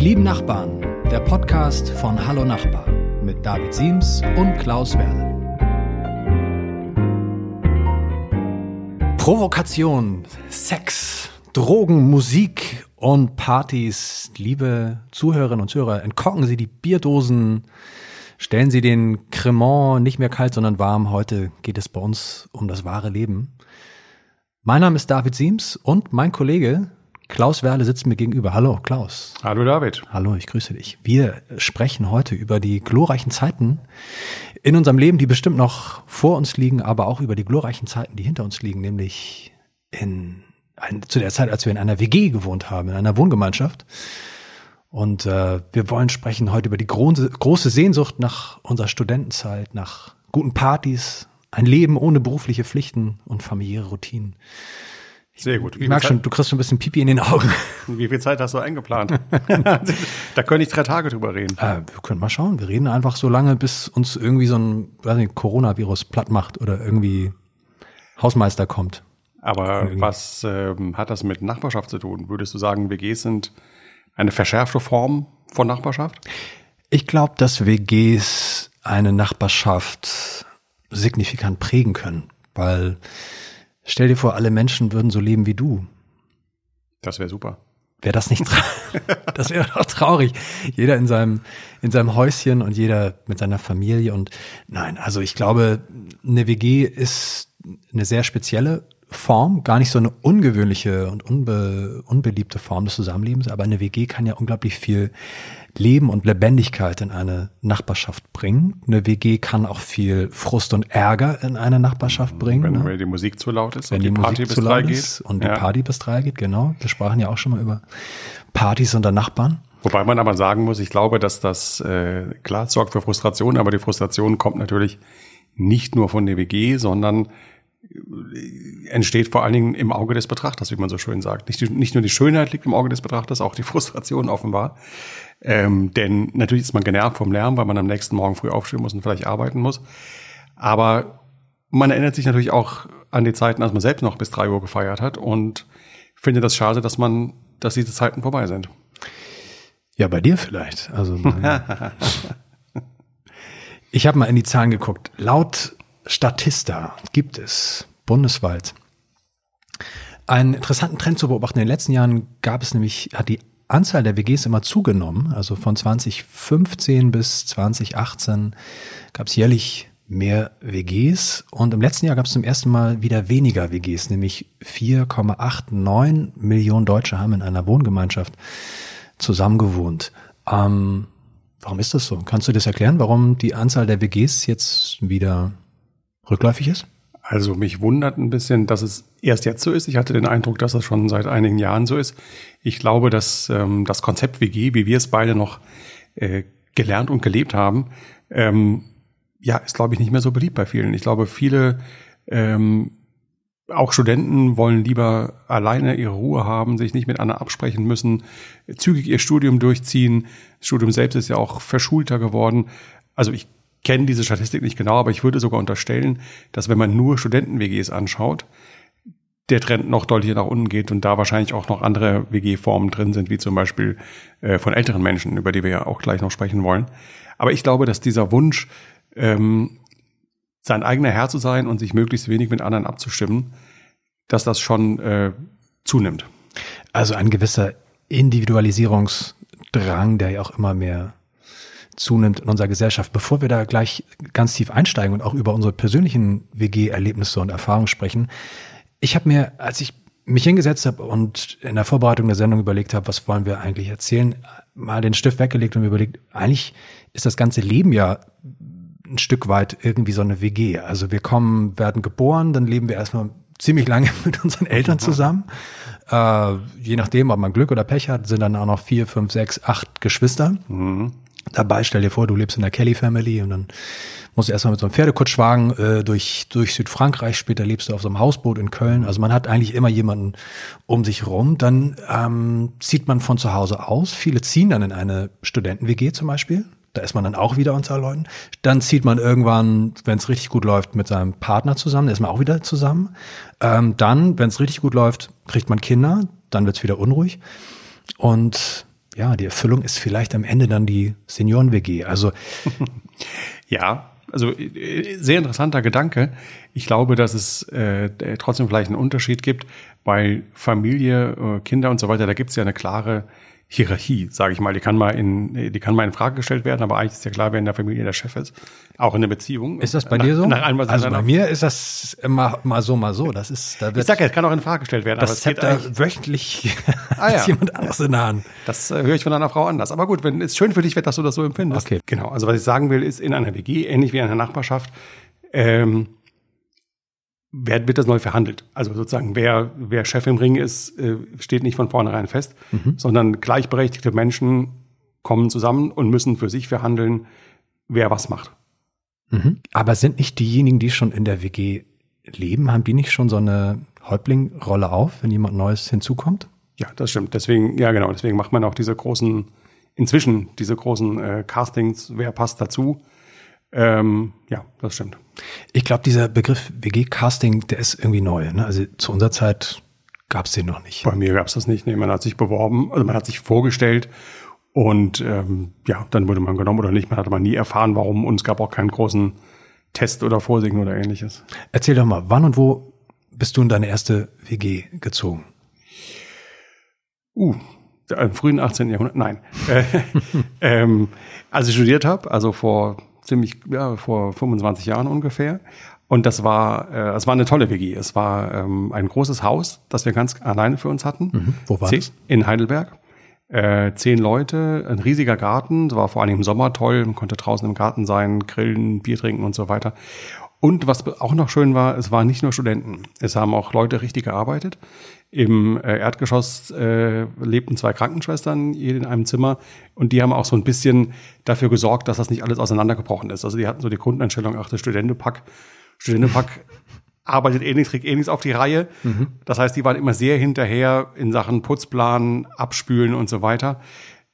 Die lieben Nachbarn, der Podcast von Hallo Nachbar mit David Siems und Klaus Werle. Provokation, Sex, Drogen, Musik und Partys. Liebe Zuhörerinnen und Zuhörer, entkorken Sie die Bierdosen, stellen Sie den Cremant nicht mehr kalt, sondern warm. Heute geht es bei uns um das wahre Leben. Mein Name ist David Siems und mein Kollege Klaus Werle sitzt mir gegenüber. Hallo, Klaus. Hallo, David. Hallo, ich grüße dich. Wir sprechen heute über die glorreichen Zeiten in unserem Leben, die bestimmt noch vor uns liegen, aber auch über die glorreichen Zeiten, die hinter uns liegen, nämlich in, ein, zu der Zeit, als wir in einer WG gewohnt haben, in einer Wohngemeinschaft. Und äh, wir wollen sprechen heute über die große, große Sehnsucht nach unserer Studentenzeit, nach guten Partys, ein Leben ohne berufliche Pflichten und familiäre Routinen. Sehr gut. ich merke schon, du kriegst schon ein bisschen Pipi in den Augen. Wie viel Zeit hast du eingeplant? da könnte ich drei Tage drüber reden. Äh, wir können mal schauen. Wir reden einfach so lange, bis uns irgendwie so ein weiß nicht, Coronavirus platt macht oder irgendwie Hausmeister kommt. Aber was ähm, hat das mit Nachbarschaft zu tun? Würdest du sagen, WGs sind eine verschärfte Form von Nachbarschaft? Ich glaube, dass WGs eine Nachbarschaft signifikant prägen können, weil Stell dir vor, alle Menschen würden so leben wie du. Das wäre super. Wäre das nicht, das wäre doch traurig. Jeder in seinem, in seinem Häuschen und jeder mit seiner Familie und nein, also ich glaube, eine WG ist eine sehr spezielle Form, gar nicht so eine ungewöhnliche und unbe, unbeliebte Form des Zusammenlebens, aber eine WG kann ja unglaublich viel Leben und Lebendigkeit in eine Nachbarschaft bringen. Eine WG kann auch viel Frust und Ärger in eine Nachbarschaft bringen. Wenn, ne? wenn die Musik zu laut ist wenn und die, die Party Musik bis zu drei laut geht. ist und die Ja. Party bis drei geht, genau. Wir sprachen ja auch schon mal über Partys unter Nachbarn. Wobei man aber sagen muss, ich glaube, dass das, äh, klar, sorgt für Frustration, aber die Frustration kommt natürlich nicht nur von der WG, sondern entsteht vor allen Dingen im Auge des Betrachters, wie man so schön sagt. Nicht, nicht nur die Schönheit liegt im Auge des Betrachters, auch die Frustration offenbar. Ähm, denn natürlich ist man genervt vom Lärm, weil man am nächsten Morgen früh aufstehen muss und vielleicht arbeiten muss. Aber man erinnert sich natürlich auch an die Zeiten, als man selbst noch bis drei Uhr gefeiert hat und findet das schade, dass man, dass diese Zeiten vorbei sind. Ja, bei dir vielleicht. Also ich habe mal in die Zahlen geguckt. Laut Statista gibt es bundesweit einen interessanten Trend zu beobachten. In den letzten Jahren gab es nämlich, hat die Anzahl der WGs immer zugenommen. Also von 2015 bis 2018 gab es jährlich mehr WGs und im letzten Jahr gab es zum ersten Mal wieder weniger WGs, nämlich 4,89 Millionen Deutsche haben in einer Wohngemeinschaft zusammengewohnt. Ähm, warum ist das so? Kannst du das erklären, warum die Anzahl der WGs jetzt wieder rückläufig ist? Also mich wundert ein bisschen, dass es erst jetzt so ist. Ich hatte den Eindruck, dass es schon seit einigen Jahren so ist. Ich glaube, dass ähm, das Konzept WG, wie wir es beide noch äh, gelernt und gelebt haben, ähm, ja, ist, glaube ich, nicht mehr so beliebt bei vielen. Ich glaube, viele, ähm, auch Studenten wollen lieber alleine ihre Ruhe haben, sich nicht mit anderen absprechen müssen, zügig ihr Studium durchziehen. Das Studium selbst ist ja auch verschulter geworden. Also ich kenne diese Statistik nicht genau, aber ich würde sogar unterstellen, dass wenn man nur Studenten-WGs anschaut, der Trend noch deutlicher nach unten geht und da wahrscheinlich auch noch andere WG-Formen drin sind, wie zum Beispiel äh, von älteren Menschen, über die wir ja auch gleich noch sprechen wollen. Aber ich glaube, dass dieser Wunsch, ähm, sein eigener Herr zu sein und sich möglichst wenig mit anderen abzustimmen, dass das schon äh, zunimmt. Also ein gewisser Individualisierungsdrang, der ja auch immer mehr zunimmt in unserer Gesellschaft. Bevor wir da gleich ganz tief einsteigen und auch über unsere persönlichen WG-Erlebnisse und Erfahrungen sprechen, ich habe mir, als ich mich hingesetzt habe und in der Vorbereitung der Sendung überlegt habe, was wollen wir eigentlich erzählen, mal den Stift weggelegt und mir überlegt, eigentlich ist das ganze Leben ja ein Stück weit irgendwie so eine WG. Also wir kommen, werden geboren, dann leben wir erstmal ziemlich lange mit unseren Eltern zusammen. Äh, je nachdem, ob man Glück oder Pech hat, sind dann auch noch vier, fünf, sechs, acht Geschwister. Dabei stell dir vor, du lebst in der Kelly Family und dann musst du erstmal mit so einem Pferdekutschwagen äh, durch, durch Südfrankreich, später lebst du auf so einem Hausboot in Köln. Also man hat eigentlich immer jemanden um sich rum. Dann ähm, zieht man von zu Hause aus. Viele ziehen dann in eine Studenten-WG zum Beispiel. Da ist man dann auch wieder unter Leuten. Dann zieht man irgendwann, wenn es richtig gut läuft, mit seinem Partner zusammen. Da ist man auch wieder zusammen. Ähm, dann, wenn es richtig gut läuft, kriegt man Kinder. Dann wird's wieder unruhig. Und ja, die Erfüllung ist vielleicht am Ende dann die Senioren-WG. Also ja, also äh, sehr interessanter Gedanke. Ich glaube, dass es äh, trotzdem vielleicht einen Unterschied gibt. Bei Familie, äh, Kinder und so weiter, da gibt es ja eine klare Hierarchie, sage ich mal. Die kann mal in, die kann mal in Frage gestellt werden, aber eigentlich ist ja klar, wer in der Familie der Chef ist. Auch in der Beziehung. Ist das bei nach, dir so? Nach allem, was also bei mir ist das immer mal so, mal so. Das ist, da wird ich sag ja, es kann auch in Frage gestellt werden. das aber es geht wöchentlich Ah, ja. jemand anderes in der Hand. Das äh, höre ich von einer Frau anders. Aber gut, wenn ist schön für dich, dass du das so empfindest. Okay. Genau. Also was ich sagen will, ist in einer WG ähnlich wie in einer Nachbarschaft. Ähm, wer wird das neu verhandelt? Also sozusagen, wer, wer Chef im Ring ist, äh, steht nicht von vornherein fest, sondern gleichberechtigte Menschen kommen zusammen und müssen für sich verhandeln, wer was macht. Mhm. Aber sind nicht diejenigen, die schon in der WG leben, haben die nicht schon so eine Häuptlingrolle auf, wenn jemand Neues hinzukommt? Ja, das stimmt. Deswegen, ja genau, deswegen macht man auch diese großen, inzwischen diese großen äh, Castings, wer passt dazu. Ähm, ja, das stimmt. Ich glaube, dieser Begriff WG-Casting, der ist irgendwie neu. Ne? Also zu unserer Zeit gab es den noch nicht. Bei mir gab es das nicht. Nee, man hat sich beworben, also man hat sich vorgestellt und ähm, ja, dann wurde man genommen oder nicht. Man hatte man nie erfahren, warum und es gab auch keinen großen Test oder Vorsingen oder ähnliches. Erzähl doch mal, wann und wo bist du in deine erste WG gezogen? Uh, im frühen 18. Jahrhundert, nein. Äh, ähm, als ich studiert habe, also vor ziemlich, ja, vor 25 Jahren ungefähr. Und das war, äh, es war eine tolle WG. Es war ähm, ein großes Haus, das wir ganz alleine für uns hatten. Mhm. Wo war Zehn- das? In Heidelberg. Äh, zehn Leute, ein riesiger Garten. Es war vor allem im Sommer toll. Man konnte draußen im Garten sein, grillen, Bier trinken und so weiter. Und was auch noch schön war, es waren nicht nur Studenten. Es haben auch Leute richtig gearbeitet. Im äh, Erdgeschoss äh, lebten zwei Krankenschwestern, jede in einem Zimmer. Und die haben auch so ein bisschen dafür gesorgt, dass das nicht alles auseinandergebrochen ist. Also die hatten so die Grundeinstellung, ach, das Studentenpack, Studentenpack arbeitet eh nichts, kriegt eh nichts auf die Reihe. Das heißt, die waren immer sehr hinterher in Sachen Putzplan, Abspülen und so weiter,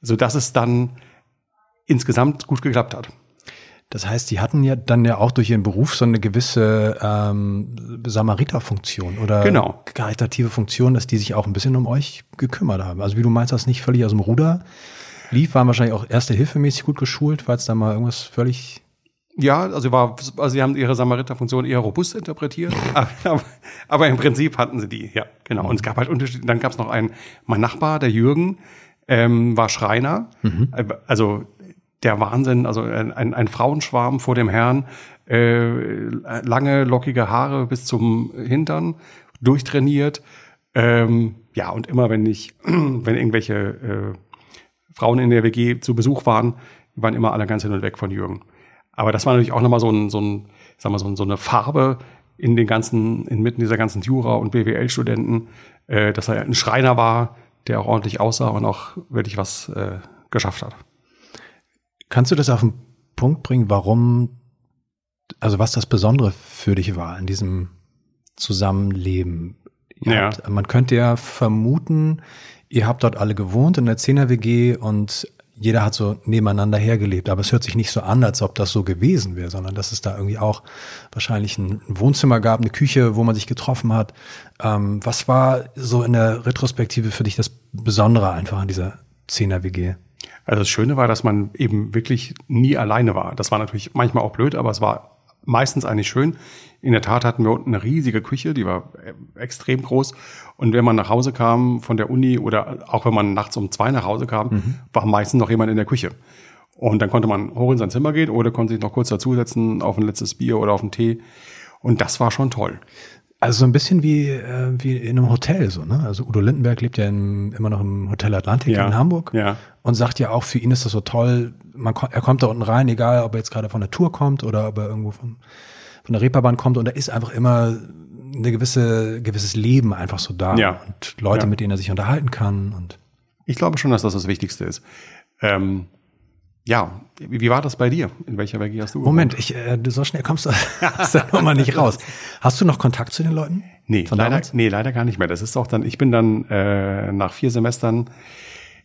sodass es dann insgesamt gut geklappt hat. Das heißt, die hatten ja dann ja auch durch ihren Beruf so eine gewisse ähm, Samariterfunktion oder Genau. karitative Funktion, dass die sich auch ein bisschen um euch gekümmert haben. Also wie du meinst, das nicht völlig aus dem Ruder lief, waren wahrscheinlich auch erste Hilfemäßig gut geschult, falls da mal irgendwas völlig Ja, also war, also sie haben ihre Samariterfunktion eher robust interpretiert, aber, aber im Prinzip hatten sie die, ja, genau. Und es gab halt Unterschiede. Dann gab es noch einen, mein Nachbar, der Jürgen, ähm, war Schreiner, Äh, also der Wahnsinn, also ein, ein, ein Frauenschwarm vor dem Herrn, äh, lange lockige Haare bis zum Hintern, durchtrainiert. Ähm, ja, und immer wenn ich, wenn irgendwelche äh, Frauen in der WG zu Besuch waren, waren immer alle ganz hin und weg von Jürgen. Aber das war natürlich auch nochmal so ein, so ein, sagen wir so, ein, so eine Farbe in den ganzen, inmitten dieser ganzen Jura- und BWL-Studenten, äh, dass er ein Schreiner war, der auch ordentlich aussah und auch wirklich was äh, geschafft hat. Kannst du das auf den Punkt bringen, warum, also was das Besondere für dich war in diesem Zusammenleben? Ja. Habt, man könnte ja vermuten, ihr habt dort alle gewohnt in der 10er WG und jeder hat so nebeneinander hergelebt, aber es hört sich nicht so an, als ob das so gewesen wäre, sondern dass es da irgendwie auch wahrscheinlich ein Wohnzimmer gab, eine Küche, wo man sich getroffen hat. Ähm, was war so in der Retrospektive für dich das Besondere einfach an dieser 10er WG? Also das Schöne war, dass man eben wirklich nie alleine war. Das war natürlich manchmal auch blöd, aber es war meistens eigentlich schön. In der Tat hatten wir unten eine riesige Küche, die war äh, extrem groß. Und wenn man nach Hause kam von der Uni oder auch wenn man nachts um zwei nach Hause kam, war meistens noch jemand in der Küche. Und dann konnte man hoch in sein Zimmer gehen oder konnte sich noch kurz dazusetzen auf ein letztes Bier oder auf einen Tee. Und das war schon toll. Also so ein bisschen wie, äh, wie in einem Hotel so, ne? Also Udo Lindenberg lebt ja in, immer noch im Hotel Atlantik Ja. in Hamburg Ja. und sagt ja auch, für ihn ist das so toll, man, er kommt da unten rein, egal ob er jetzt gerade von der Tour kommt oder ob er irgendwo von, von der Reeperbahn kommt und da ist einfach immer eine gewisse, gewisses Leben einfach so da Ja. und Leute, mit denen er sich unterhalten kann und Ich glaube schon, dass das das Wichtigste ist. Ähm, ja, wie, war das bei dir? In welcher WG hast du Moment, ich, äh, du so schnell kommst du aus der Nummer nicht raus. Hast du noch Kontakt zu den Leuten? Nee, Von leider, damals? nee, leider gar nicht mehr. Das ist auch dann, ich bin dann äh, nach vier Semestern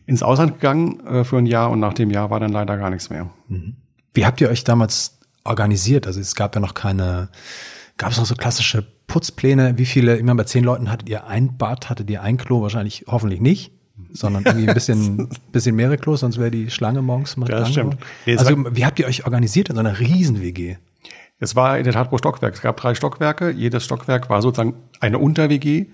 ins Ausland gegangen äh, für ein Jahr und nach dem Jahr war dann leider gar nichts mehr. Wie habt ihr euch damals organisiert? Also es gab ja noch keine, gab es noch so klassische Putzpläne? Wie viele, meine, bei zehn Leuten hattet ihr ein Bad, hattet ihr ein Klo? Wahrscheinlich, hoffentlich nicht. Sondern irgendwie ein bisschen, bisschen mehrere Klos, sonst wäre die Schlange morgens mal Das stimmt. Nee, Also, wie habt ihr euch organisiert in so einer Riesen-WG? Es war in der Tat pro Stockwerk. Es gab drei Stockwerke. Jedes Stockwerk war sozusagen eine Unter-WG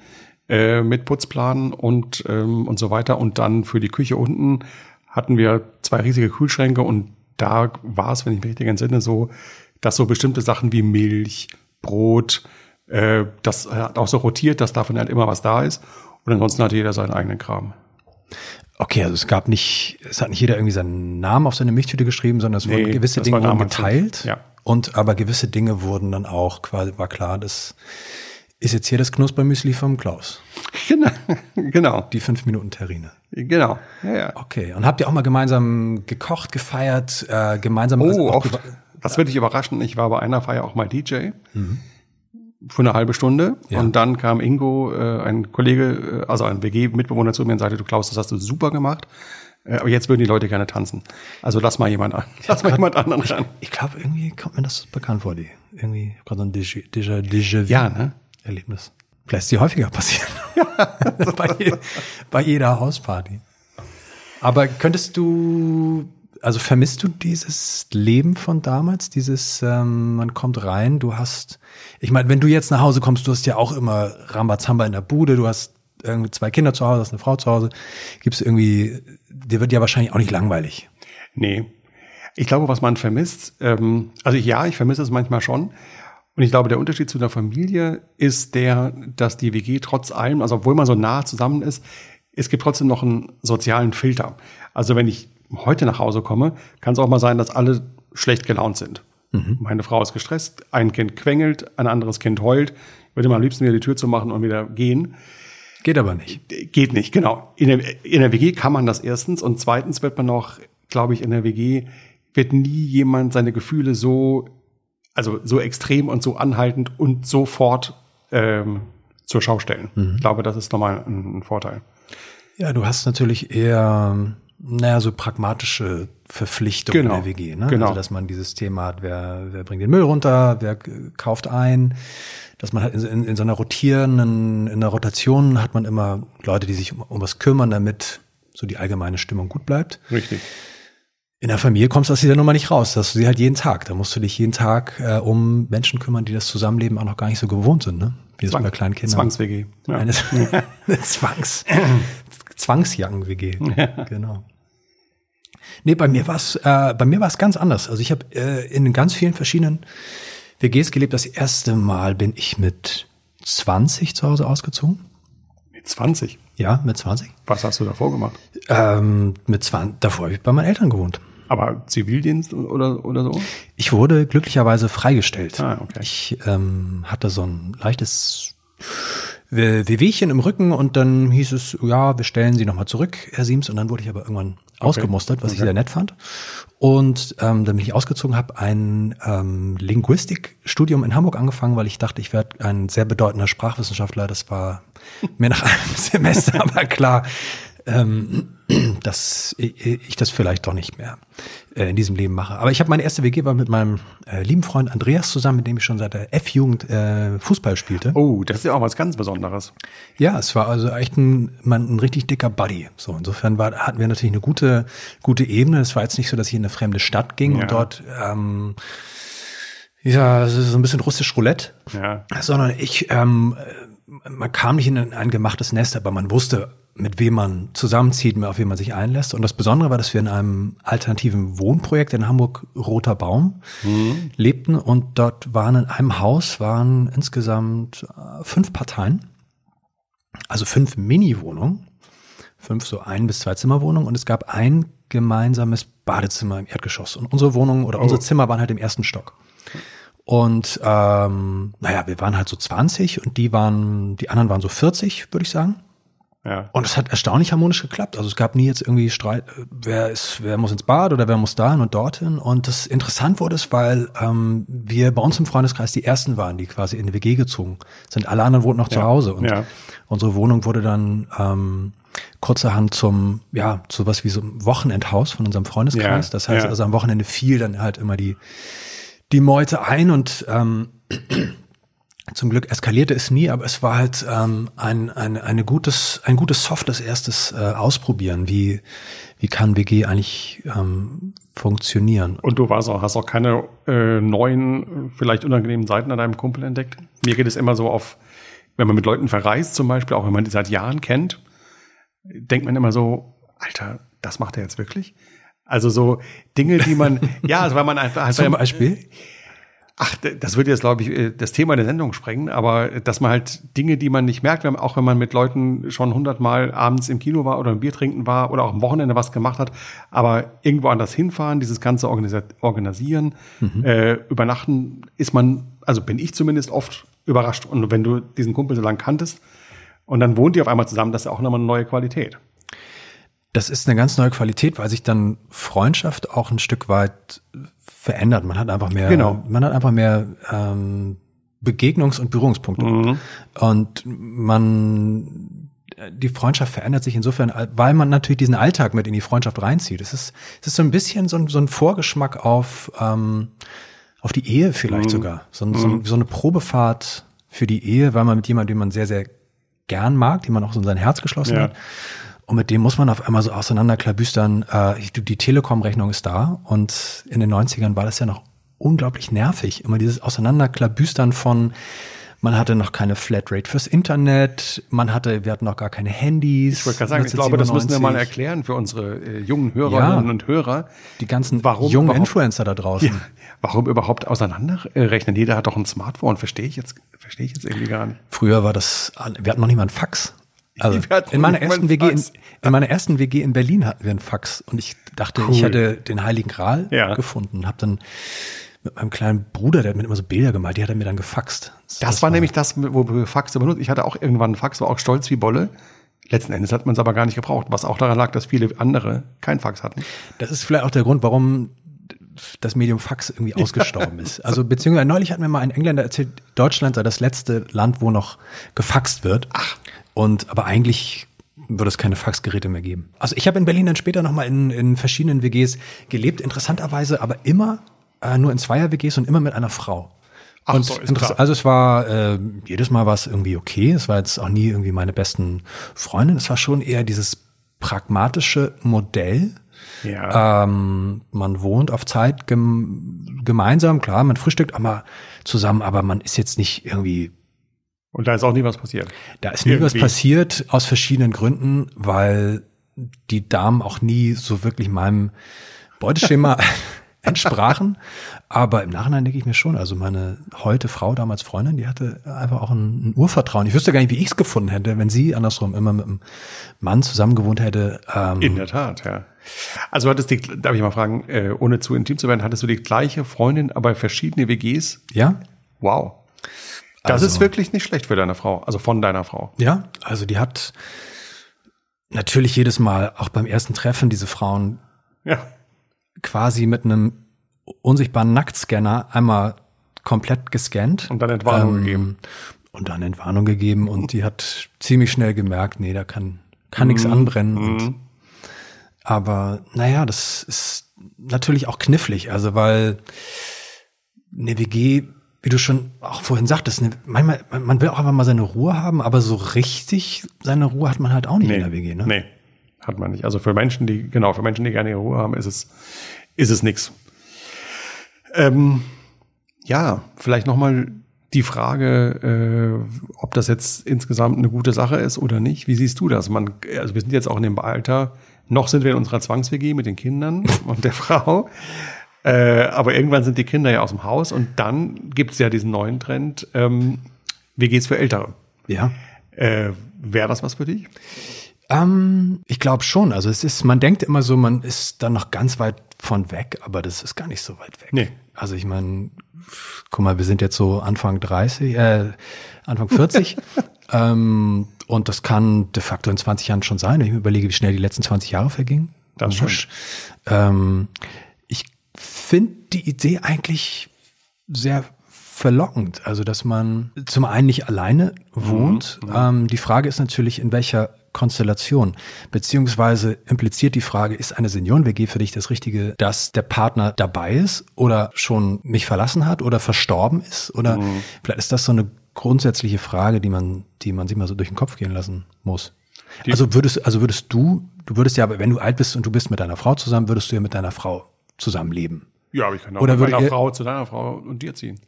äh, mit Putzplan und, ähm, und so weiter. Und dann für die Küche unten hatten wir zwei riesige Kühlschränke und da war es, wenn ich mich richtig entsinne, so, dass so bestimmte Sachen wie Milch, Brot, äh, das hat auch so rotiert, dass davon halt immer was da ist. Und ansonsten hatte jeder seinen eigenen Kram. Okay, also es gab nicht, es hat nicht jeder irgendwie seinen Namen auf seine Milchtüte geschrieben, sondern es Nee, wurden gewisse Dinge wurden geteilt. Ja. Und aber gewisse Dinge wurden dann auch quasi, war klar, das ist jetzt hier das Knuspermüsli vom Klaus. Genau, genau, Die fünf Minuten Terrine. genau. Ja, ja. Okay. Und habt ihr auch mal gemeinsam gekocht, gefeiert, äh, gemeinsam also Oh, auch oft. Das würde dich überraschen. Ich war bei einer Feier auch mal DJ. Für eine halbe Stunde. Ja. Und dann kam Ingo, äh, ein Kollege, äh, also ein WG-Mitbewohner zu mir und sagte, du Klaus, das hast du super gemacht. Äh, aber jetzt würden die Leute gerne tanzen. Also lass mal jemand an. Lass mal jemand anderen ran. Ich glaube, irgendwie kommt mir das bekannt vor, die. Irgendwie gerade so ein Déjà, Déjà, Déjà Ja, ne? Erlebnis. Vielleicht ist die häufiger passieren. Bei, je, bei jeder Hausparty. Aber könntest du, also vermisst du dieses Leben von damals? Dieses, ähm, man kommt rein, du hast, ich meine, wenn du jetzt nach Hause kommst, du hast ja auch immer Rambazamba in der Bude, du hast irgendwie zwei Kinder zu Hause, hast eine Frau zu Hause, gibt's irgendwie, dir wird ja wahrscheinlich auch nicht langweilig. Nee. Ich glaube, was man vermisst, ähm, also ich, ja, ich vermisse es manchmal schon. Und ich glaube, der Unterschied zu einer Familie ist der, dass die WG trotz allem, also obwohl man so nah zusammen ist, es gibt trotzdem noch einen sozialen Filter. Also wenn ich heute nach Hause komme, kann es auch mal sein, dass alle schlecht gelaunt sind. Meine Frau ist gestresst, ein Kind quengelt, ein anderes Kind heult. Ich würde mal am liebsten wieder die Tür zu machen und wieder gehen. Geht aber nicht. Geht nicht, genau. In der, in der WG kann man das erstens und zweitens wird man noch, glaube ich, in der WG wird nie jemand seine Gefühle so, also so extrem und so anhaltend und sofort ähm, zur Schau stellen. Ich glaube, das ist nochmal ein, ein Vorteil. Ja, du hast natürlich eher, naja, so pragmatische Verpflichtungen Genau, in der WG, ne? genau. Also, dass man dieses Thema hat, wer, wer bringt den Müll runter, wer kauft ein, dass man halt in, in, in so einer rotierenden, in einer Rotation hat man immer Leute, die sich um, um was kümmern, damit so die allgemeine Stimmung gut bleibt. Richtig. In der Familie kommst du aus dieser Nummer nicht raus. Das hast du sie halt jeden Tag. Da musst du dich jeden Tag äh, um Menschen kümmern, die das Zusammenleben auch noch gar nicht so gewohnt sind, ne? Wie das bei kleinen Kindern. Zwangs-WG. Ja. Eine, eine Zwangs, Zwangsjacken-WG. Genau. Nee, bei mir war es äh, bei mir war es ganz anders. Also ich habe äh, in ganz vielen verschiedenen WGs gelebt. Das erste Mal bin ich mit 20 zu Hause ausgezogen. Mit 20. Ja, mit 20. Was hast du davor gemacht? Ähm, mit 20, davor habe ich bei meinen Eltern gewohnt. Aber Zivildienst oder, oder so? Ich wurde glücklicherweise freigestellt. Ah, okay. Ich ähm, hatte so ein leichtes Wehwehchen im Rücken und dann hieß es, ja, wir stellen Sie nochmal zurück, Herr Siems. Und dann wurde ich aber irgendwann ausgemustert, was ich Okay. sehr nett fand. Und ähm, dann bin ich ausgezogen, habe ein ähm, Linguistikstudium in Hamburg angefangen, weil ich dachte, ich werde ein sehr bedeutender Sprachwissenschaftler. Das war mir nach einem Semester aber klar, ähm, dass ich das vielleicht doch nicht mehr äh, in diesem Leben mache. Aber ich habe meine erste WG war mit meinem äh, lieben Freund Andreas zusammen, mit dem ich schon seit der F-Jugend äh, Fußball spielte. Oh, das ist ja auch was ganz Besonderes. Ja, es war also echt ein, man, ein richtig dicker Buddy. So insofern war, hatten wir natürlich eine gute gute Ebene. Es war jetzt nicht so, dass ich in eine fremde Stadt ging Ja. und dort ähm, ja, so ein bisschen russisch Roulette Ja. sondern ich, ähm, äh, man kam nicht in ein, ein gemachtes Nest, aber man wusste, mit wem man zusammenzieht, auf wen man sich einlässt. Und das Besondere war, dass wir in einem alternativen Wohnprojekt in Hamburg Roter Baum lebten. Und dort waren in einem Haus waren insgesamt äh, fünf Parteien, also fünf Mini-Wohnungen, fünf so ein bis zwei Zimmerwohnungen und es gab ein gemeinsames Badezimmer im Erdgeschoss. Und unsere Wohnungen oder unsere Zimmer waren halt im ersten Stock. Und ähm, naja, wir waren halt so 20 und die waren, die anderen waren so 40, würde ich sagen. Ja. Und es hat erstaunlich harmonisch geklappt. Also es gab nie jetzt irgendwie Streit, äh, wer ist, wer muss ins Bad oder wer muss dahin und dorthin. Und das interessant wurde es, weil ähm, wir bei uns im Freundeskreis die ersten waren, die quasi in eine WG gezogen sind. Alle anderen wohnten noch zu Ja. Hause. Und Ja. unsere Wohnung wurde dann ähm, kurzerhand zum, ja, zu was wie so ein Wochenendhaus von unserem Freundeskreis. Ja, Das heißt, also am Wochenende fiel dann halt immer die, die Meute ein und ähm, Zum Glück eskalierte es nie, aber es war halt ähm, ein, ein, eine gutes, ein gutes softes erstes äh, Ausprobieren. Wie, wie kann WG eigentlich ähm, funktionieren? Und du warst auch, hast auch keine äh, neuen, vielleicht unangenehmen Seiten an deinem Kumpel entdeckt? Mir geht es immer so auf, wenn man mit Leuten verreist zum Beispiel, auch wenn man die seit Jahren kennt, denkt man immer so, Alter, das macht er jetzt wirklich? Also so Dinge, die man, ja, also weil man einfach... Zum Beispiel? Ach, das würde jetzt, glaube ich, äh, das Thema der Sendung sprengen, aber dass man halt Dinge, die man nicht merkt, auch wenn man mit Leuten schon hundertmal abends im Kino war oder ein Bier trinken war oder auch am Wochenende was gemacht hat, aber irgendwo anders hinfahren, dieses ganze Organisieren, mhm. äh, übernachten, ist man, also bin ich zumindest oft überrascht. Und wenn du diesen Kumpel so lange kanntest und dann wohnt ihr auf einmal zusammen, das ist ja auch nochmal eine neue Qualität. Das ist eine ganz neue Qualität, weil sich dann Freundschaft auch ein Stück weit verändert. Man hat einfach mehr, genau. man hat einfach mehr ähm, Begegnungs- und Berührungspunkte. Mhm. Und man, die Freundschaft verändert sich insofern, weil man natürlich diesen Alltag mit in die Freundschaft reinzieht. Es ist, es ist so ein bisschen so ein, so ein Vorgeschmack auf, ähm, auf die Ehe vielleicht mhm. sogar. So, so, mhm. so eine Probefahrt für die Ehe, weil man mit jemandem, den man sehr, sehr gern mag, den man auch so in sein Herz geschlossen ja. hat, und mit dem muss man auf einmal so auseinanderklabüstern, äh, die Telekom-Rechnung ist da. Und in den 90ern war das ja noch unglaublich nervig. Immer dieses Auseinanderklabüstern von, man hatte noch keine Flatrate fürs Internet, man hatte, wir hatten noch gar keine Handys. Ich wollte gerade sagen, ich glaube, das müssen wir mal erklären für unsere äh, jungen Hörerinnen ja, und Hörer. Die ganzen warum jungen Influencer da draußen. Ja, warum überhaupt auseinanderrechnen? Jeder hat doch ein Smartphone, verstehe ich jetzt, verstehe ich jetzt irgendwie gar nicht. Früher war das, wir hatten noch nicht mal ein Fax. Also in meiner ersten WG in, in, meiner ersten WG in Berlin hatten wir einen Fax und ich dachte, cool. ich hätte den Heiligen Gral ja. gefunden, habe dann mit meinem kleinen Bruder, der hat mir immer so Bilder gemalt, die hat er mir dann gefaxt. Das, das war, war nämlich das, wo wir Faxe benutzt. Ich hatte auch irgendwann einen Fax, war auch stolz wie Bolle. Letzten Endes hat man es aber gar nicht gebraucht, was auch daran lag, dass viele andere kein Fax hatten. Das ist vielleicht auch der Grund, warum das Medium Fax irgendwie ausgestorben ist. Also beziehungsweise neulich hat mir mal ein Engländer erzählt, Deutschland sei das letzte Land, wo noch gefaxt wird. Ach. Und aber eigentlich würde es keine Faxgeräte mehr geben. Also ich habe in Berlin dann später nochmal in, in verschiedenen WGs gelebt, interessanterweise, aber immer äh, nur in Zweier-WGs und immer mit einer Frau. Ach, und so, also es war äh, jedes Mal war es irgendwie okay. Es war jetzt auch nie irgendwie meine besten Freundin. Es war schon eher dieses pragmatische Modell. Ja. Ähm, man wohnt auf Zeit gem gemeinsam, klar, man frühstückt aber zusammen, aber man ist jetzt nicht irgendwie und da ist auch nie was passiert. Da ist nie Irgendwie. was passiert, aus verschiedenen Gründen, weil die Damen auch nie so wirklich meinem Beuteschema entsprachen. Aber im Nachhinein denke ich mir schon, also meine heute Frau, damals Freundin, die hatte einfach auch ein, ein Urvertrauen. Ich wüsste gar nicht, wie ich es gefunden hätte, wenn sie andersrum immer mit einem Mann zusammengewohnt hätte. Ähm In der Tat, ja. Also hattest du, darf ich mal fragen, äh, ohne zu intim zu werden, hattest du die gleiche Freundin, aber verschiedene WGs? Ja. Wow. Das also, ist wirklich nicht schlecht für deine Frau, also von deiner Frau. Ja, also die hat natürlich jedes Mal, auch beim ersten Treffen, diese Frauen ja. quasi mit einem unsichtbaren Nacktscanner einmal komplett gescannt. Und dann Entwarnung ähm, gegeben. Und dann Entwarnung gegeben und die hat ziemlich schnell gemerkt, nee, da kann, kann mhm. nichts anbrennen. Mhm. Und, aber naja, das ist natürlich auch knifflig, also weil eine WG wie du schon auch vorhin sagtest, ne, manchmal, man will auch einfach mal seine Ruhe haben, aber so richtig seine Ruhe hat man halt auch nicht nee, in der WG, ne? Nee, hat man nicht. Also für Menschen, die, genau, für Menschen, die gerne ihre Ruhe haben, ist es, ist es nix. Ähm, ja, vielleicht nochmal die Frage, äh, ob das jetzt insgesamt eine gute Sache ist oder nicht. Wie siehst du das? Man, also wir sind jetzt auch in dem Alter, noch sind wir in unserer Zwangs-WG mit den Kindern und der Frau. Äh, aber irgendwann sind die Kinder ja aus dem Haus und dann gibt es ja diesen neuen Trend, ähm, WGs für Ältere. Ja. Äh, Wäre das was für dich? Ähm, ich glaube schon. Also es ist, man denkt immer so, man ist dann noch ganz weit von weg, aber das ist gar nicht so weit weg. Nee. Also ich meine, guck mal, wir sind jetzt so Anfang 30, äh, Anfang 40. ähm, und das kann de facto in 20 Jahren schon sein. Wenn ich mir überlege, wie schnell die letzten 20 Jahre vergingen. Das schon. Ähm, finde die Idee eigentlich sehr verlockend. Also, dass man zum einen nicht alleine wohnt. Mhm. Ähm, die Frage ist natürlich, in welcher Konstellation. Beziehungsweise impliziert die Frage, ist eine Senioren-WG für dich das Richtige, dass der Partner dabei ist oder schon mich verlassen hat oder verstorben ist? Oder mhm. vielleicht ist das so eine grundsätzliche Frage, die man, die man sich mal so durch den Kopf gehen lassen muss. also würdest, also würdest du, du würdest ja, wenn du alt bist und du bist mit deiner Frau zusammen, würdest du ja mit deiner Frau zusammenleben. Ja, aber ich kann auch Oder mit würde meiner ihr- Frau zu deiner Frau und dir ziehen.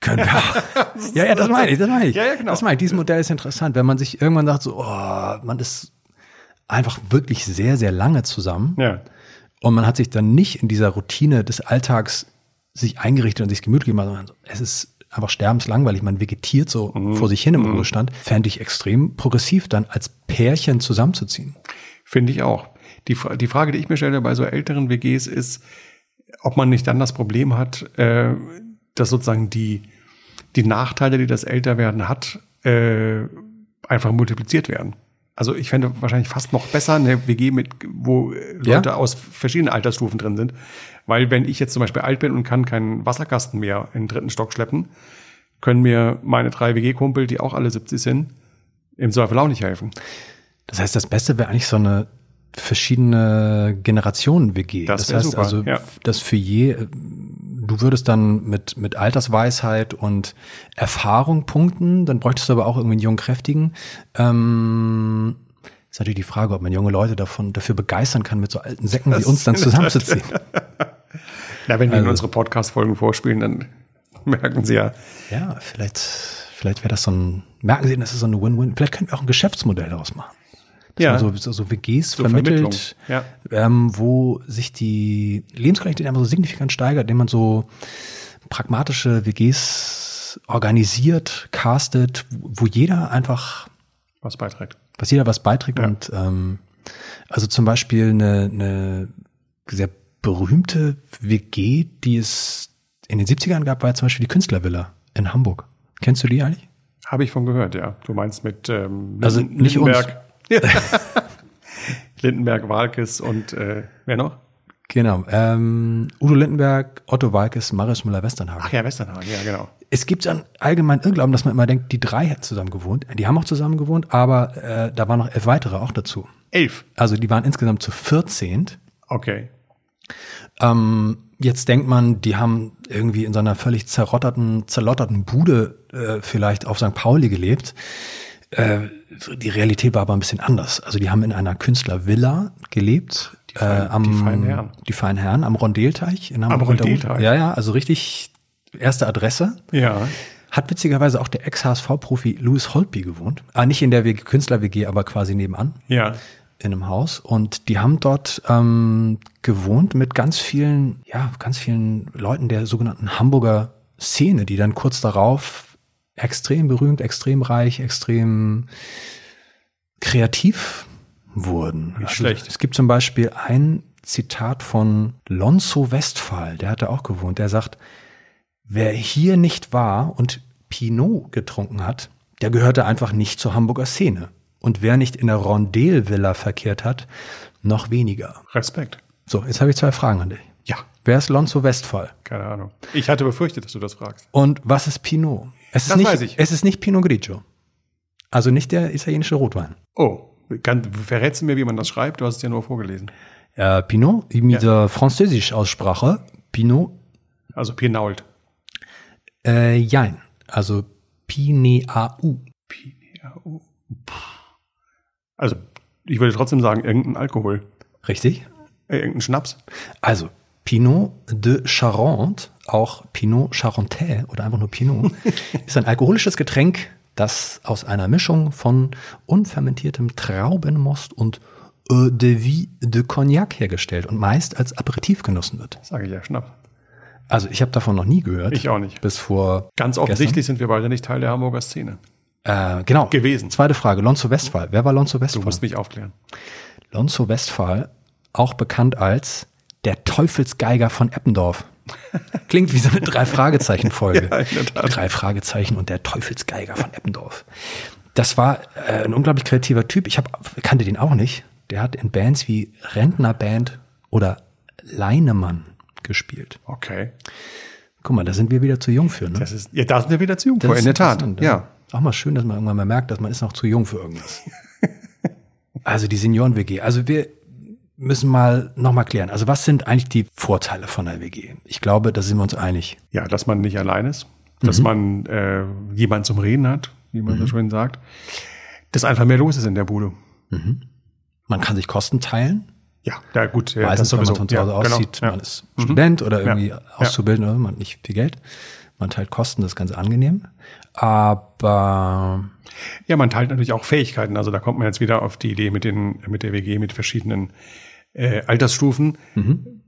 Können wir auch. ja, ja, das meine ich, das meine ich. Ja, ja, genau. Das meine ich. Dieses Modell ist interessant, wenn man sich irgendwann sagt, so, oh, man ist einfach wirklich sehr, sehr lange zusammen Ja. und man hat sich dann nicht in dieser Routine des Alltags sich eingerichtet und sich gemütlich gemacht, sondern so, es ist einfach sterbenslangweilig, man vegetiert so Mhm. vor sich hin im Ruhestand, fände ich extrem progressiv, dann als Pärchen zusammenzuziehen. Finde ich auch. Die, die Frage, die ich mir stelle bei so älteren WGs ist, ob man nicht dann das Problem hat, äh, dass sozusagen die, die Nachteile, die das Älterwerden hat, äh, einfach multipliziert werden. Also ich fände wahrscheinlich fast noch besser eine WG mit, wo äh, Ja. Leute aus verschiedenen Altersstufen drin sind. Weil wenn ich jetzt zum Beispiel alt bin und kann keinen Wasserkasten mehr in den dritten Stock schleppen, können mir meine drei WG-Kumpel, die auch alle 70 sind, im Zweifel auch nicht helfen. Das heißt, das Beste wäre eigentlich so eine verschiedene Generationen-WG. Das Das, wär heißt super, also, ja. dass für je, äh, du würdest dann mit, mit Altersweisheit und Erfahrung punkten, dann bräuchtest du aber auch irgendwie einen jungen, kräftigen. Ähm, ist natürlich die Frage, ob man junge Leute davon, dafür begeistern kann, mit so alten Säcken wie uns dann zusammenzuziehen. Na, wenn wir Also- unsere Podcast-Folgen vorspielen, dann merken sie ja, Ja, vielleicht, vielleicht wäre das so ein, merken Sie, das ist so eine Win-Win. Vielleicht könnten wir auch ein Geschäftsmodell daraus machen. Dass Ja. man so, so, WGs So vermittelt, Vermittlung, ähm, wo sich die Lebensqualität einfach so signifikant steigert, indem man so pragmatische WGs organisiert, castet, wo jeder einfach, was beiträgt. was jeder was beiträgt Ja. und ähm, also zum Beispiel eine, eine sehr berühmte WG, die es in den 70ern gab, war ja zum Beispiel die Künstlervilla in Hamburg. Kennst du die eigentlich? Habe ich von gehört, ja. Du meinst mit ähm, Also nicht uns. Lindenberg. Ja. Lindenberg, Walkes und äh, wer noch? Genau. Ähm, Udo Lindenberg, Otto Walkes, Marius Müller-Westernhagen. Ach ja, Westernhagen, ja, genau. Es gibt einen allgemeinen Irrglauben, dass man immer denkt, die drei hätten zusammen gewohnt. Die haben auch zusammen gewohnt, aber äh, da waren noch elf weitere auch dazu. Elf. Also die waren insgesamt zu 14. Okay. Ähm, jetzt denkt man, die haben irgendwie in so einer völlig zerrotterten, zerlotterten Bude äh, vielleicht auf St. Pauli gelebt. Äh, die Realität war aber ein bisschen anders. Also die haben in einer Künstlervilla gelebt. Die feinen- die feinen Herren. Die feinen Herren am Rondelteich in Hamburg. Rondelteich? Ja, ja, also richtig erste Adresse. Ja. Hat witzigerweise auch der Ex-HSV-Profi Louis Holtby gewohnt. Ah, nicht in der WG, Künstler-WG, aber quasi nebenan Ja. in einem Haus und die haben dort ähm, gewohnt mit ganz vielen, ja, ganz vielen Leuten der sogenannten Hamburger Szene, die dann kurz darauf extrem berühmt, extrem reich, extrem kreativ wurden. Nicht schlecht. Es gibt zum Beispiel ein Zitat von Lonzo Westphal, der hat da auch gewohnt, der sagt, wer hier nicht war und Pinot getrunken hat, der gehörte einfach nicht zur Hamburger Szene. Und wer nicht in der Rondel-Villa verkehrt hat, noch weniger. Respekt. So, jetzt habe ich zwei Fragen an dich. Ja. Wer ist Lonzo Westphal? Keine Ahnung. Ich hatte befürchtet, dass du das fragst. Und was ist Pinot? Es ist Das nicht, weiß ich. Es ist nicht Pinot Grigio. Also nicht der italienische Rotwein. Oh, kann, verrätst du mir, wie man das schreibt? Du hast es ja nur vorgelesen. Äh, Pinot, mit der französischen Aussprache, Pinot, Also Pinault. äh, jein. Also Pineau. P-I-A-U. Also, ich würde trotzdem sagen, irgendein Alkohol. Richtig? Äh, irgendein Schnaps. Also, Pinot de Charente, auch Pinot Charentais oder einfach nur Pinot, ist ein alkoholisches Getränk, das aus einer Mischung von unfermentiertem Traubenmost und Eau de Vie de Cognac hergestellt und meist als Aperitif genossen wird. Sage ich ja, Schnaps. Also ich habe davon noch nie gehört. Ich auch nicht. Bis vor Ganz offensichtlich sind wir beide nicht Teil der Hamburger Szene. Äh, genau. Gewesen. Zweite Frage. Lonzo Westphal. Wer war Lonzo Du Westphal? musst mich aufklären. Lonzo Westphal, auch bekannt als der Teufelsgeiger von Eppendorf. Klingt wie so eine Drei-Fragezeichen-Folge. Ja. Drei Fragezeichen und der Teufelsgeiger von Eppendorf. Das war äh, ein unglaublich kreativer Typ. Ich hab, kannte den auch nicht. Der hat in Bands wie Rentnerband oder Leinemann gespielt. Okay. Guck mal, da sind wir wieder zu jung für, ne? Das ist, ja, da sind wir wieder zu jung Das ist in der Tat. interessant, Ja. Auch mal schön, dass man irgendwann mal merkt, dass man ist noch zu jung für irgendwas. also die Senioren-WG. Also wir müssen mal nochmal klären. Also was sind eigentlich die Vorteile von der WG? Ich glaube, da sind wir uns einig. Ja, dass man nicht allein ist. dass man äh, jemanden zum Reden hat, wie man so schön sagt, dass einfach mehr los ist in der Bude. Man kann sich Kosten teilen. Ja, ja gut. Meistens, wenn man sowieso. von zu Hause Ja, genau, auszieht, ja. man ist Student oder irgendwie Ja. Auszubildender, man hat nicht viel Geld. Man teilt Kosten, das ist ganz angenehm. Aber Ja, man teilt natürlich auch Fähigkeiten. Also da kommt man jetzt wieder auf die Idee mit den mit der WG mit verschiedenen äh, Altersstufen.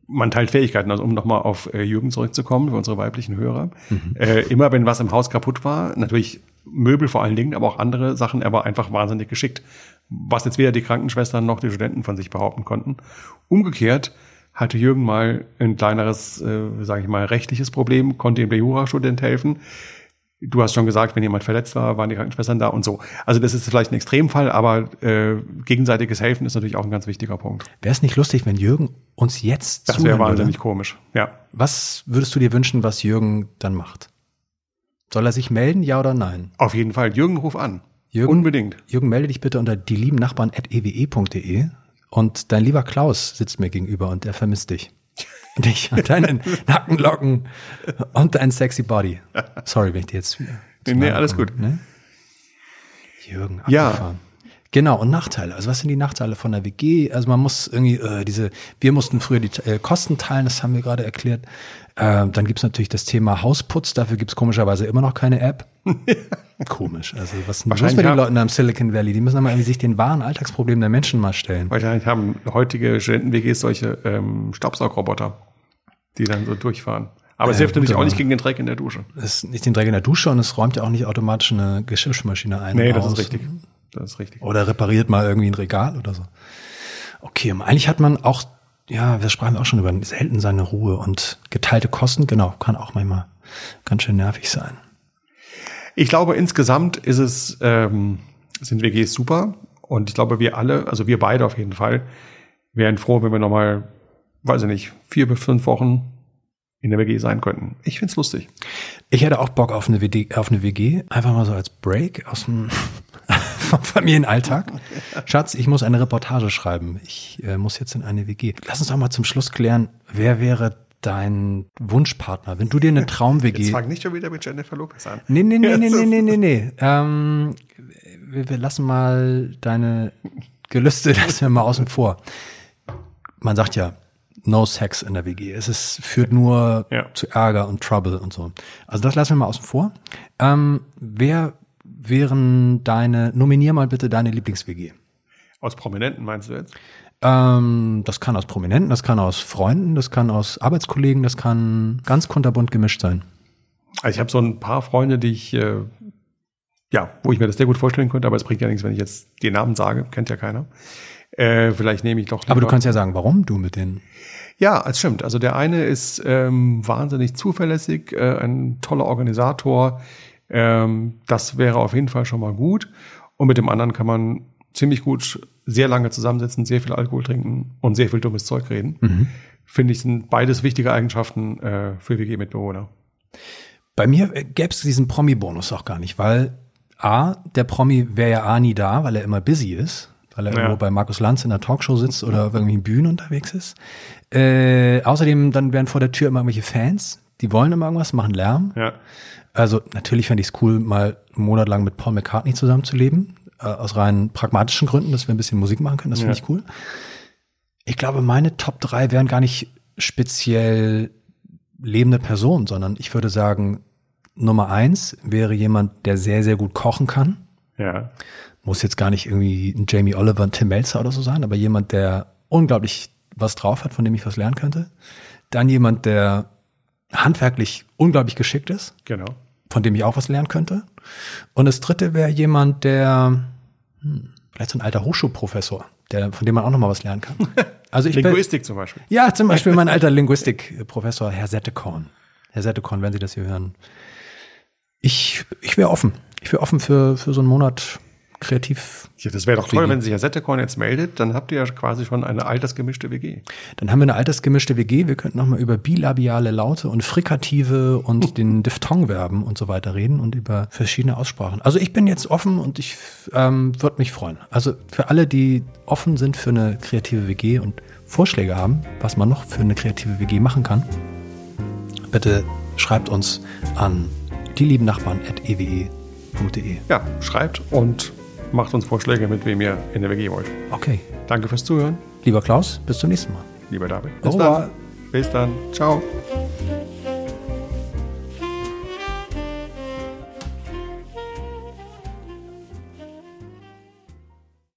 Man teilt Fähigkeiten. Also um nochmal auf äh, Jürgen zurückzukommen für unsere weiblichen Hörer. Äh, immer wenn was im Haus kaputt war, natürlich Möbel vor allen Dingen, aber auch andere Sachen, er war einfach wahnsinnig geschickt. Was jetzt weder die Krankenschwestern noch die Studenten von sich behaupten konnten. Umgekehrt hatte Jürgen mal ein kleineres, äh, sage ich mal, rechtliches Problem, konnte ihm der Jurastudent helfen. Du hast schon gesagt, wenn jemand verletzt war, waren die Krankenschwestern da und so. Also das ist vielleicht ein Extremfall, aber äh, gegenseitiges Helfen ist natürlich auch ein ganz wichtiger Punkt. wäre es nicht lustig, wenn Jürgen uns jetzt Das wäre wahnsinnig würde? komisch. Ja. Was würdest du dir wünschen, was Jürgen dann macht? Soll er sich melden, ja oder nein? Auf jeden Fall. Jürgen, ruf an. Jürgen? Unbedingt. Jürgen, melde dich bitte unter die lieben und dein lieber Klaus sitzt mir gegenüber und er vermisst dich. Dich und deinen Nackenlocken und dein sexy Body. Sorry, wenn ich dir jetzt. Nee, alles gut. Ne? Jürgen, Ja. Genau, und Nachteile. Also was sind die Nachteile von der WG? Also man muss irgendwie äh, diese, wir mussten früher die äh, Kosten teilen, das haben wir gerade erklärt. Äh, dann gibt's natürlich das Thema Hausputz, dafür gibt's komischerweise immer noch keine App. Komisch. Also was Wahrscheinlich mit den Leuten da im Silicon Valley? Die müssen aber irgendwie sich den wahren Alltagsproblemen der Menschen mal stellen. Wahrscheinlich haben heutige Studenten-WGs solche ähm, Staubsaugroboter, die dann so durchfahren. Aber es hilft gut, natürlich auch nicht gegen den Dreck in der Dusche. Es ist nicht den Dreck in der Dusche und es räumt ja auch nicht automatisch eine Geschirrspülmaschine ein. Nee, das aus. ist richtig. Das ist richtig. Oder repariert mal irgendwie ein Regal oder so. Okay, und eigentlich hat man auch, ja, wir sprachen auch schon über selten seine Ruhe und geteilte Kosten, genau, kann auch manchmal ganz schön nervig sein. Ich glaube, insgesamt ist es, ähm, sind WGs super. Und ich glaube, wir alle, also wir beide auf jeden Fall, wären froh, wenn wir nochmal, weiß ich nicht, vier bis fünf Wochen in der WG sein könnten. Ich find's lustig. Ich hätte auch Bock auf eine, WD, auf eine WG, einfach mal so als Break aus dem vom Familienalltag. Schatz, ich muss eine Reportage schreiben. Ich äh, muss jetzt in eine WG. Lass uns auch mal zum Schluss klären, wer wäre dein Wunschpartner? Wenn du dir eine Traum-WG... Jetzt fang nicht schon wieder mit Jennifer Lopez an. Nee, nee, nee, nee, nee, nee, nee, nee. Ähm, wir, wir lassen mal deine Gelüste, lassen wir mal außen vor. Man sagt ja, no sex in der WG. Es ist, führt nur Ja. zu Ärger und Trouble und so. Also das lassen wir mal außen vor. Ähm, wer wären deine, nominier mal bitte deine Lieblings-WG. Aus Prominenten meinst du jetzt? Ähm, das kann aus Prominenten, das kann aus Freunden, das kann aus Arbeitskollegen, das kann ganz kunterbunt gemischt sein. Also ich habe so ein paar Freunde, die ich, äh, ja, wo ich mir das sehr gut vorstellen könnte, aber es bringt ja nichts, wenn ich jetzt den Namen sage, kennt ja keiner. Äh, vielleicht nehme ich doch Aber du kannst ja sagen, warum du mit denen. Ja, es stimmt. Also der eine ist ähm, wahnsinnig zuverlässig, äh, ein toller Organisator. Ähm, das wäre auf jeden Fall schon mal gut. Und mit dem anderen kann man ziemlich gut sehr lange zusammensitzen, sehr viel Alkohol trinken und sehr viel dummes Zeug reden. Finde ich, sind beides wichtige Eigenschaften äh, für WG-Mitbewohner. Bei mir gäbe es diesen Promi-Bonus auch gar nicht, weil A, der Promi wäre ja A nie da, weil er immer busy ist, weil er Ja. irgendwo bei Markus Lanz in der Talkshow sitzt oder auf irgendwelchen Bühnen unterwegs ist. Äh, außerdem, dann wären vor der Tür immer irgendwelche Fans, die wollen immer irgendwas, machen Lärm. Ja. Also natürlich fände ich es cool, mal einen Monat lang mit Paul McCartney zusammenzuleben, äh, aus rein pragmatischen Gründen, dass wir ein bisschen Musik machen können, das finde Ja. ich cool. Ich glaube, meine Top 3 wären gar nicht speziell lebende Personen, sondern ich würde sagen, Nummer eins wäre jemand, der sehr, sehr gut kochen kann. Ja. Muss jetzt gar nicht irgendwie ein Jamie Oliver, ein Tim Melzer oder so sein, aber jemand, der unglaublich was drauf hat, von dem ich was lernen könnte. Dann jemand, der handwerklich unglaublich geschickt ist, Genau. Von dem ich auch was lernen könnte. Und das dritte wäre jemand, der hm, vielleicht so ein alter Hochschulprofessor, der, von dem man auch noch mal was lernen kann. Also ich bin, Linguistik zum Beispiel. ja, zum Beispiel mein alter Linguistikprofessor, Herr Settekorn. Herr Settekorn, wenn Sie das hier hören. Ich, ich wäre offen. Ich wäre offen für, für so einen Monat kreativ. Ja, das wäre doch toll, wenn sich Herr Settekorn jetzt meldet, dann habt ihr ja quasi schon eine altersgemischte WG. Dann haben wir eine altersgemischte WG. Wir könnten noch mal über bilabiale Laute und Frikative und den Diphthongverben und so weiter reden und über verschiedene Aussprachen. Also ich bin jetzt offen und ich ähm, würde mich freuen. Also für alle, die offen sind für eine kreative WG und Vorschläge haben, was man noch für eine kreative WG machen kann, bitte schreibt uns an die lieben Nachbarn at ewe.de. Ja, schreibt und macht uns Vorschläge, mit wem ihr in der WG wollt. Okay. Danke fürs Zuhören. Lieber Klaus, bis zum nächsten Mal. Lieber David. Bis dann. Bis dann. Ciao.